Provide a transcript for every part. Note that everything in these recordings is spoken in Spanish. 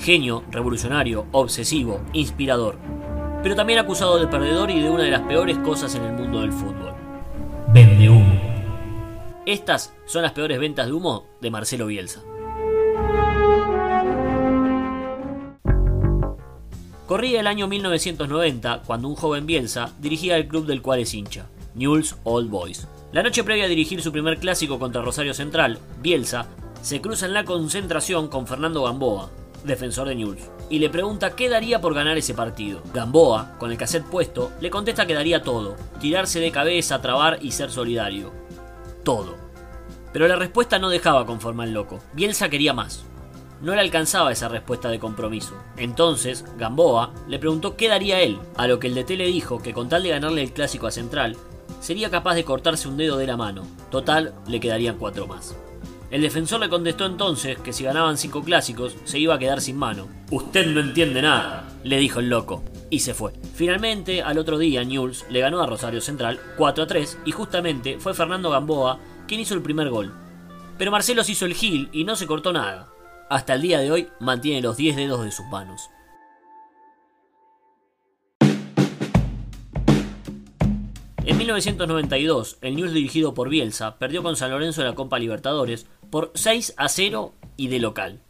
Genio, revolucionario, obsesivo, inspirador. Pero también acusado de perdedor y de una de las peores cosas en el mundo del fútbol. Vende humo. Estas son las peores ventas de humo de Marcelo Bielsa. Corría el año 1990 cuando un joven Bielsa dirigía el club del cual es hincha, Newell's Old Boys. La noche previa a dirigir su primer clásico contra Rosario Central, Bielsa se cruza en la concentración con Fernando Gamboa, defensor de Newell's, y le pregunta qué daría por ganar ese partido. Gamboa, con el cassette puesto, le contesta que daría todo, tirarse de cabeza, trabar y ser solidario. Todo. Pero la respuesta no dejaba conformar al loco. Bielsa quería más. No le alcanzaba esa respuesta de compromiso. Entonces, Gamboa le preguntó qué daría él, a lo que el DT le dijo que con tal de ganarle el clásico a Central, sería capaz de cortarse un dedo de la mano. Total, le quedarían cuatro más. El defensor le contestó entonces que si ganaban cinco clásicos, se iba a quedar sin mano. Usted no entiende nada, le dijo el loco. Y se fue. Finalmente, al otro día, Newell's le ganó a Rosario Central 4 a 3 y justamente fue Fernando Gamboa quien hizo el primer gol. Pero Marcelo se hizo el gil y no se cortó nada hasta el día de hoy mantiene los 10 dedos de sus manos. En 1992, el News dirigido por Bielsa perdió con San Lorenzo en la Copa Libertadores por 6 a 0 y de local.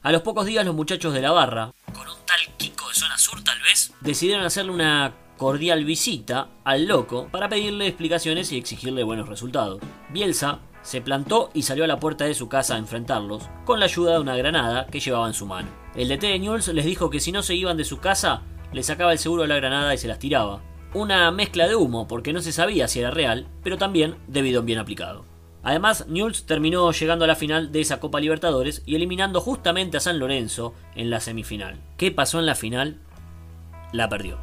A los pocos días los muchachos de la barra, con un tal Kiko de zona sur tal vez, decidieron hacerle una cordial visita al loco para pedirle explicaciones y exigirle buenos resultados. Bielsa se plantó y salió a la puerta de su casa a enfrentarlos, con la ayuda de una granada que llevaba en su mano. El DT de Newell's les dijo que si no se iban de su casa, le sacaba el seguro de la granada y se las tiraba. Una mezcla de humo, porque no se sabía si era real, pero también debido a bien aplicado. Además, Newell's terminó llegando a la final de esa Copa Libertadores y eliminando justamente a San Lorenzo en la semifinal. ¿Qué pasó en la final? La perdió.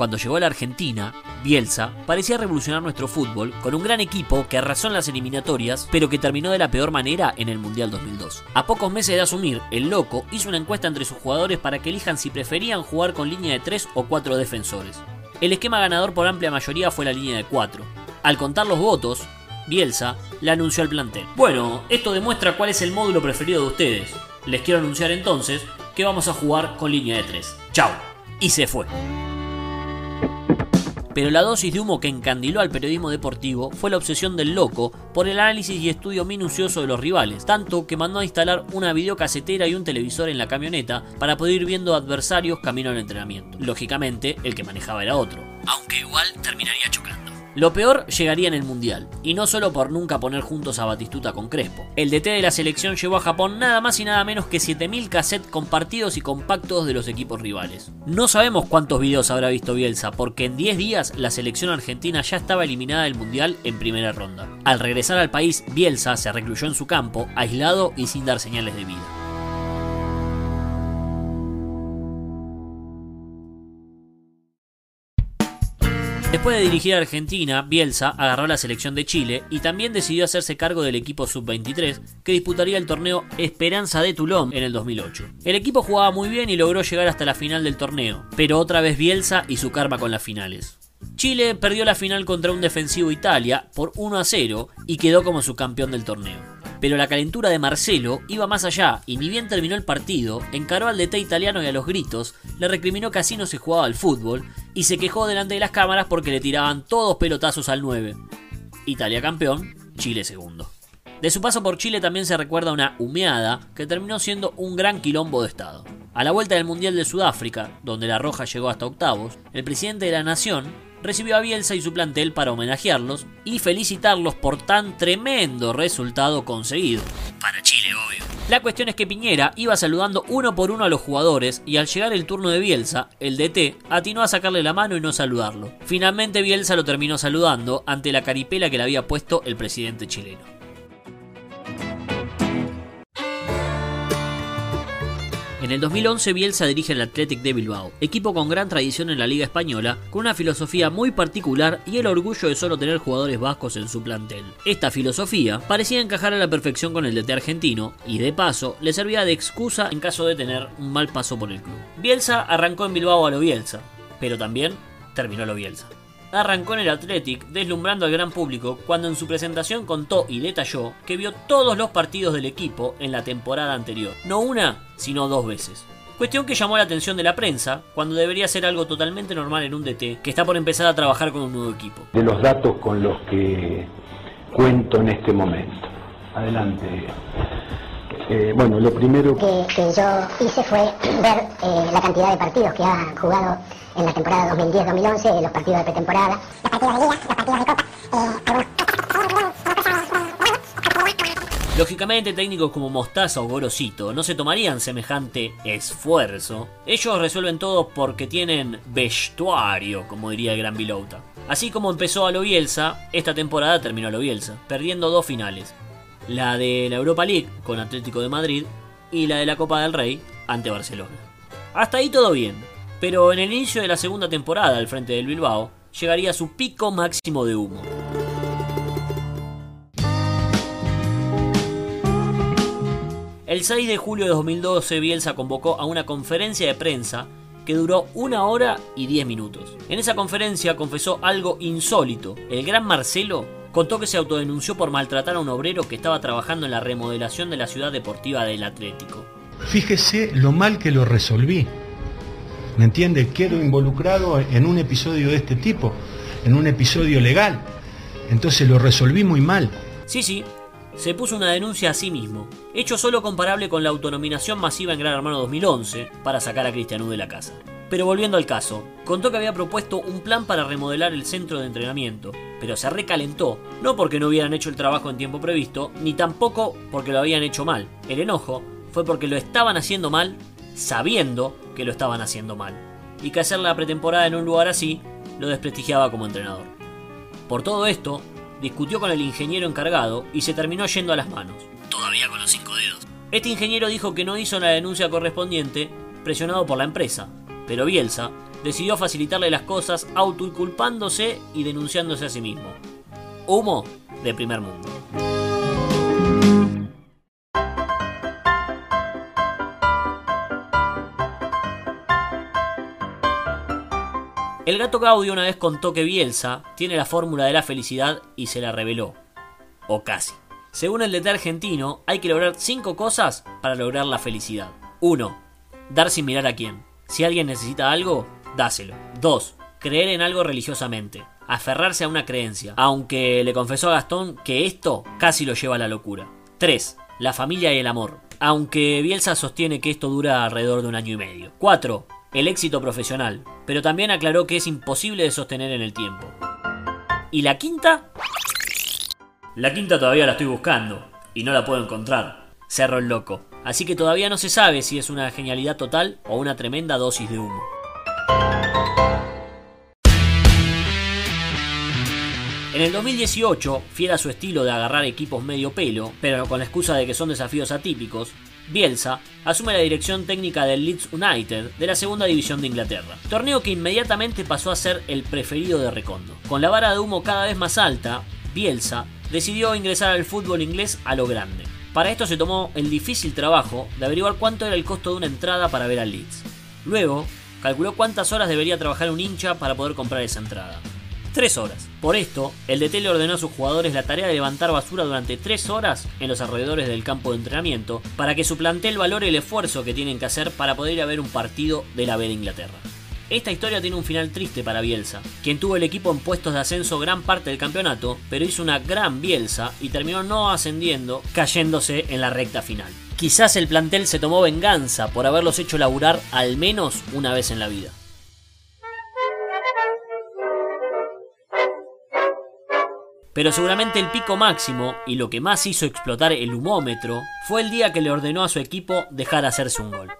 Cuando llegó a la Argentina, Bielsa parecía revolucionar nuestro fútbol con un gran equipo que arrasó en las eliminatorias, pero que terminó de la peor manera en el Mundial 2002. A pocos meses de asumir, el loco hizo una encuesta entre sus jugadores para que elijan si preferían jugar con línea de 3 o 4 defensores. El esquema ganador por amplia mayoría fue la línea de 4. Al contar los votos, Bielsa le anunció al plantel. Bueno, esto demuestra cuál es el módulo preferido de ustedes. Les quiero anunciar entonces que vamos a jugar con línea de 3. Chao. Y se fue. Pero la dosis de humo que encandiló al periodismo deportivo fue la obsesión del loco por el análisis y estudio minucioso de los rivales, tanto que mandó a instalar una videocasetera y un televisor en la camioneta para poder ir viendo adversarios camino al entrenamiento. Lógicamente, el que manejaba era otro, aunque igual terminaría chocando. Lo peor llegaría en el Mundial, y no solo por nunca poner juntos a Batistuta con Crespo. El DT de la selección llevó a Japón nada más y nada menos que 7000 cassettes compartidos y compactos de los equipos rivales. No sabemos cuántos videos habrá visto Bielsa, porque en 10 días la selección argentina ya estaba eliminada del Mundial en primera ronda. Al regresar al país, Bielsa se recluyó en su campo, aislado y sin dar señales de vida. Después de dirigir a Argentina, Bielsa agarró la selección de Chile y también decidió hacerse cargo del equipo sub-23 que disputaría el torneo Esperanza de Toulon en el 2008. El equipo jugaba muy bien y logró llegar hasta la final del torneo, pero otra vez Bielsa y su karma con las finales. Chile perdió la final contra un defensivo Italia por 1 a 0 y quedó como subcampeón del torneo. Pero la calentura de Marcelo iba más allá y ni bien terminó el partido, encaró al DT italiano y a los gritos, le recriminó que así no se jugaba al fútbol y se quejó delante de las cámaras porque le tiraban todos pelotazos al 9. Italia campeón, Chile segundo. De su paso por Chile también se recuerda una humeada que terminó siendo un gran quilombo de Estado. A la vuelta del Mundial de Sudáfrica, donde la Roja llegó hasta octavos, el presidente de la Nación recibió a Bielsa y su plantel para homenajearlos y felicitarlos por tan tremendo resultado conseguido. Para Chile, obvio. La cuestión es que Piñera iba saludando uno por uno a los jugadores y al llegar el turno de Bielsa, el DT atinó a sacarle la mano y no saludarlo. Finalmente Bielsa lo terminó saludando ante la caripela que le había puesto el presidente chileno. En el 2011 Bielsa dirige el Athletic de Bilbao, equipo con gran tradición en la Liga Española, con una filosofía muy particular y el orgullo de solo tener jugadores vascos en su plantel. Esta filosofía parecía encajar a la perfección con el DT argentino y de paso le servía de excusa en caso de tener un mal paso por el club. Bielsa arrancó en Bilbao a lo Bielsa, pero también terminó lo Bielsa. Arrancó en el Athletic deslumbrando al gran público cuando en su presentación contó y detalló que vio todos los partidos del equipo en la temporada anterior, no una, sino dos veces. Cuestión que llamó la atención de la prensa, cuando debería ser algo totalmente normal en un DT que está por empezar a trabajar con un nuevo equipo. De los datos con los que cuento en este momento. Adelante. Eh, bueno, lo primero que, que yo hice fue ver eh, la cantidad de partidos que ha jugado en la temporada 2010-2011, los partidos de pretemporada, los partidos de liga, los partidos de copa, Lógicamente, técnicos como Mostaza o Gorosito no se tomarían semejante esfuerzo. Ellos resuelven todo porque tienen vestuario, como diría el gran Vilouta. Así como empezó a lo Bielsa, esta temporada terminó a lo Bielsa, perdiendo dos finales. La de la Europa League con Atlético de Madrid y la de la Copa del Rey ante Barcelona. Hasta ahí todo bien, pero en el inicio de la segunda temporada al frente del Bilbao, llegaría su pico máximo de humo. El 6 de julio de 2012 Bielsa convocó a una conferencia de prensa que duró una hora y 10 minutos. En esa conferencia confesó algo insólito. El gran Marcelo contó que se autodenunció por maltratar a un obrero que estaba trabajando en la remodelación de la ciudad deportiva del Atlético. Fíjese lo mal que lo resolví. ¿Me entiende? Quedo involucrado en un episodio de este tipo, en un episodio legal. Entonces lo resolví muy mal. Sí, sí, se puso una denuncia a sí mismo, hecho solo comparable con la autonominación masiva en Gran Hermano 2011 para sacar a Cristianú de la casa. Pero volviendo al caso, contó que había propuesto un plan para remodelar el centro de entrenamiento, pero se recalentó, no porque no hubieran hecho el trabajo en tiempo previsto, ni tampoco porque lo habían hecho mal. El enojo fue porque lo estaban haciendo mal, sabiendo que lo estaban haciendo mal, y que hacer la pretemporada en un lugar así lo desprestigiaba como entrenador. Por todo esto, discutió con el ingeniero encargado y se terminó yendo a las manos. Todavía con los cinco dedos. Este ingeniero dijo que no hizo la denuncia correspondiente, presionado por la empresa, pero Bielsa decidió facilitarle las cosas autoinculpándose y denunciándose a sí mismo. Humo de primer mundo. El gato Gaudio una vez contó que Bielsa tiene la fórmula de la felicidad y se la reveló. O casi. Según el DT argentino, hay que lograr 5 cosas para lograr la felicidad. 1. Dar sin mirar a quién. Si alguien necesita algo, dáselo. 2. Creer en algo religiosamente. Aferrarse a una creencia. Aunque le confesó a Gastón que esto casi lo lleva a la locura. 3. La familia y el amor. Aunque Bielsa sostiene que esto dura alrededor de un año y medio. 4 el éxito profesional, pero también aclaró que es imposible de sostener en el tiempo. ¿Y la quinta? La quinta todavía la estoy buscando, y no la puedo encontrar. Cerró el loco. Así que todavía no se sabe si es una genialidad total o una tremenda dosis de humo. En el 2018, fiel a su estilo de agarrar equipos medio pelo, pero con la excusa de que son desafíos atípicos, Bielsa asume la dirección técnica del Leeds United de la segunda división de Inglaterra, torneo que inmediatamente pasó a ser el preferido de Recondo. Con la vara de humo cada vez más alta, Bielsa decidió ingresar al fútbol inglés a lo grande. Para esto se tomó el difícil trabajo de averiguar cuánto era el costo de una entrada para ver al Leeds. Luego, calculó cuántas horas debería trabajar un hincha para poder comprar esa entrada. Tres horas. Por esto, el DT le ordenó a sus jugadores la tarea de levantar basura durante tres horas en los alrededores del campo de entrenamiento para que su plantel valore el esfuerzo que tienen que hacer para poder ir a ver un partido de la B de Inglaterra. Esta historia tiene un final triste para Bielsa, quien tuvo el equipo en puestos de ascenso gran parte del campeonato, pero hizo una gran Bielsa y terminó no ascendiendo, cayéndose en la recta final. Quizás el plantel se tomó venganza por haberlos hecho laburar al menos una vez en la vida. Pero seguramente el pico máximo y lo que más hizo explotar el humómetro fue el día que le ordenó a su equipo dejar hacerse un gol.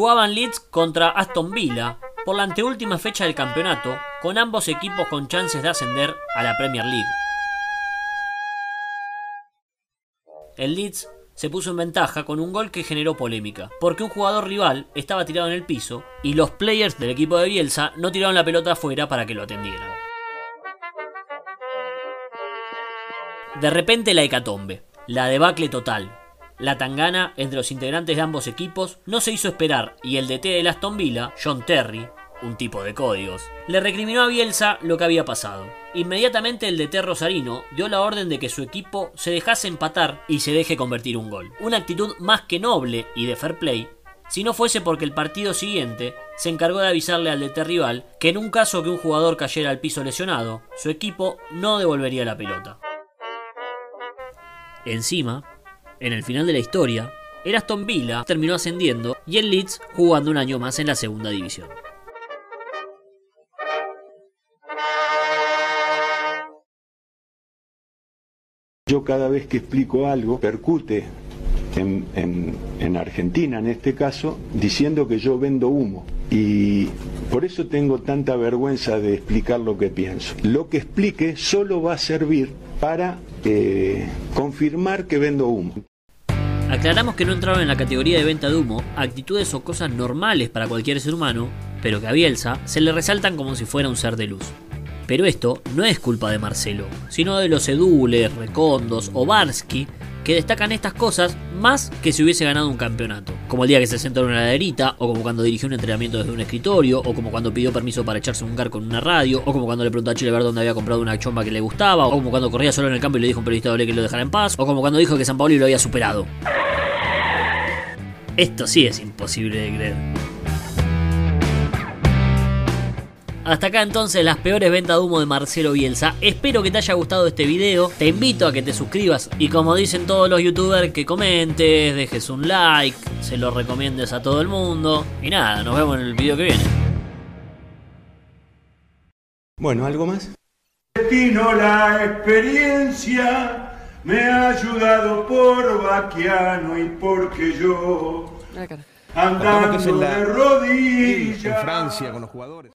Jugaban Leeds contra Aston Villa por la anteúltima fecha del campeonato, con ambos equipos con chances de ascender a la Premier League. El Leeds se puso en ventaja con un gol que generó polémica, porque un jugador rival estaba tirado en el piso y los players del equipo de Bielsa no tiraron la pelota afuera para que lo atendieran. De repente la hecatombe, la debacle total. La tangana entre los integrantes de ambos equipos no se hizo esperar y el DT de Aston Villa, John Terry, un tipo de códigos, le recriminó a Bielsa lo que había pasado. Inmediatamente el DT Rosarino dio la orden de que su equipo se dejase empatar y se deje convertir un gol. Una actitud más que noble y de fair play, si no fuese porque el partido siguiente se encargó de avisarle al DT rival que en un caso que un jugador cayera al piso lesionado, su equipo no devolvería la pelota. Encima, en el final de la historia, el Aston Villa terminó ascendiendo y el Leeds jugando un año más en la segunda división. Yo cada vez que explico algo, percute en, en- en Argentina en este caso, diciendo que yo vendo humo. Y por eso tengo tanta vergüenza de explicar lo que pienso. Lo que explique solo va a servir para eh, confirmar que vendo humo. Aclaramos que no entraron en la categoría de venta de humo actitudes o cosas normales para cualquier ser humano, pero que a Bielsa se le resaltan como si fuera un ser de luz. Pero esto no es culpa de Marcelo, sino de los Edules, Recondos o Barsky que destacan estas cosas más que si hubiese ganado un campeonato. Como el día que se sentó en una laderita, o como cuando dirigió un entrenamiento desde un escritorio, o como cuando pidió permiso para echarse un gar con una radio, o como cuando le preguntó a Chile ver dónde había comprado una chomba que le gustaba, o como cuando corría solo en el campo y le dijo a un periodista doble que lo dejara en paz, o como cuando dijo que San Paolo lo había superado. Esto sí es imposible de creer. Hasta acá entonces las peores ventas de humo de Marcelo Bielsa. Espero que te haya gustado este video. Te invito a que te suscribas y como dicen todos los youtubers, que comentes, dejes un like, se lo recomiendes a todo el mundo. Y nada, nos vemos en el video que viene. Bueno, ¿algo más? destino la experiencia me ha ayudado por vaquiano y porque yo andando de rodillas en Francia con los jugadores.